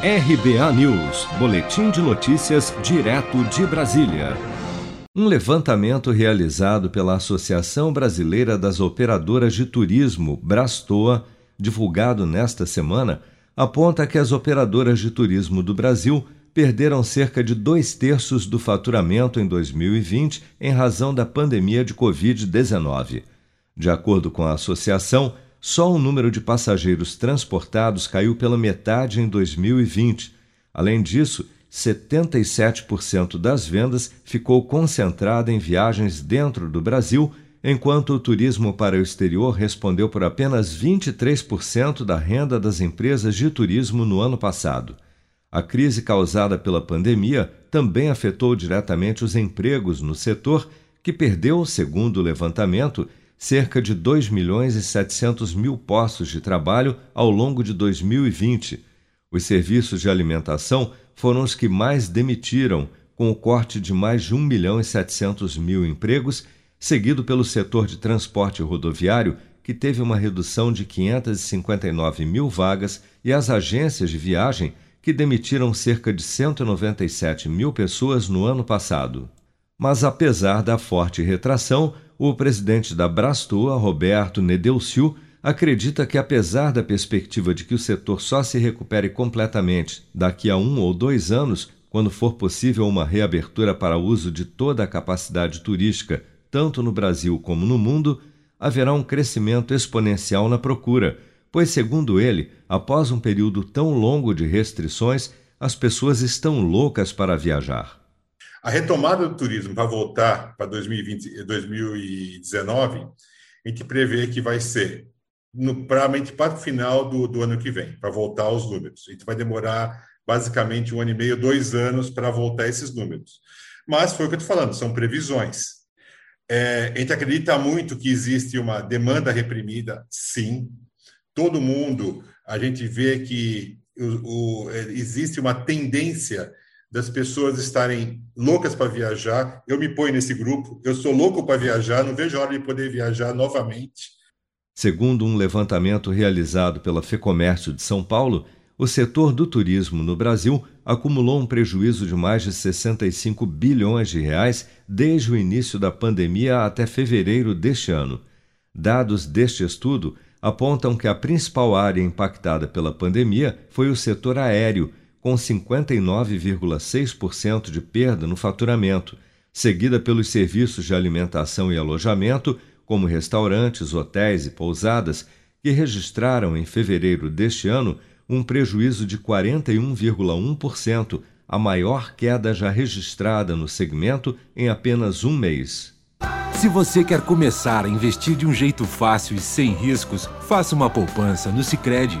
RBA News, Boletim de Notícias, direto de Brasília. Um levantamento realizado pela Associação Brasileira das Operadoras de Turismo, Brastoa, divulgado nesta semana, aponta que as operadoras de turismo do Brasil perderam cerca de dois terços do faturamento em 2020 em razão da pandemia de Covid-19. De acordo com a associação, só o número de passageiros transportados caiu pela metade em 2020. Além disso, 77% das vendas ficou concentrada em viagens dentro do Brasil, enquanto o turismo para o exterior respondeu por apenas 23% da renda das empresas de turismo no ano passado. A crise causada pela pandemia também afetou diretamente os empregos no setor, que perdeu, segundo o levantamento, cerca de 2 milhões e 700 mil postos de trabalho ao longo de 2020. Os serviços de alimentação foram os que mais demitiram, com o corte de mais de 1 milhão e 700 mil empregos, seguido pelo setor de transporte rodoviário, que teve uma redução de 559 mil vagas, e as agências de viagem, que demitiram cerca de 197 mil pessoas no ano passado. Mas apesar da forte retração, o presidente da Brastua, Roberto Nedelciu, acredita que, apesar da perspectiva de que o setor só se recupere completamente daqui a um ou dois anos, quando for possível uma reabertura para uso de toda a capacidade turística, tanto no Brasil como no mundo, haverá um crescimento exponencial na procura, pois, segundo ele, após um período tão longo de restrições, as pessoas estão loucas para viajar. A retomada do turismo para voltar para 2020 2019, a gente prevê que vai ser no, provavelmente para o final do, do ano que vem, para voltar aos números. A gente vai demorar basicamente um ano e meio, dois anos para voltar esses números. Mas foi o que eu estou falando, são previsões. É, a gente acredita muito que existe uma demanda reprimida, sim. Todo mundo, a gente vê que o, o, existe uma tendência das pessoas estarem loucas para viajar. Eu me ponho nesse grupo, eu sou louco para viajar, não vejo a hora de poder viajar novamente. Segundo um levantamento realizado pela FEComércio de São Paulo, o setor do turismo no Brasil acumulou um prejuízo de mais de 65 bilhões de reais desde o início da pandemia até fevereiro deste ano. Dados deste estudo apontam que a principal área impactada pela pandemia foi o setor aéreo, com 59,6% de perda no faturamento, seguida pelos serviços de alimentação e alojamento, como restaurantes, hotéis e pousadas, que registraram em fevereiro deste ano um prejuízo de 41,1%, a maior queda já registrada no segmento em apenas um mês. Se você quer começar a investir de um jeito fácil e sem riscos, faça uma poupança no Sicredi.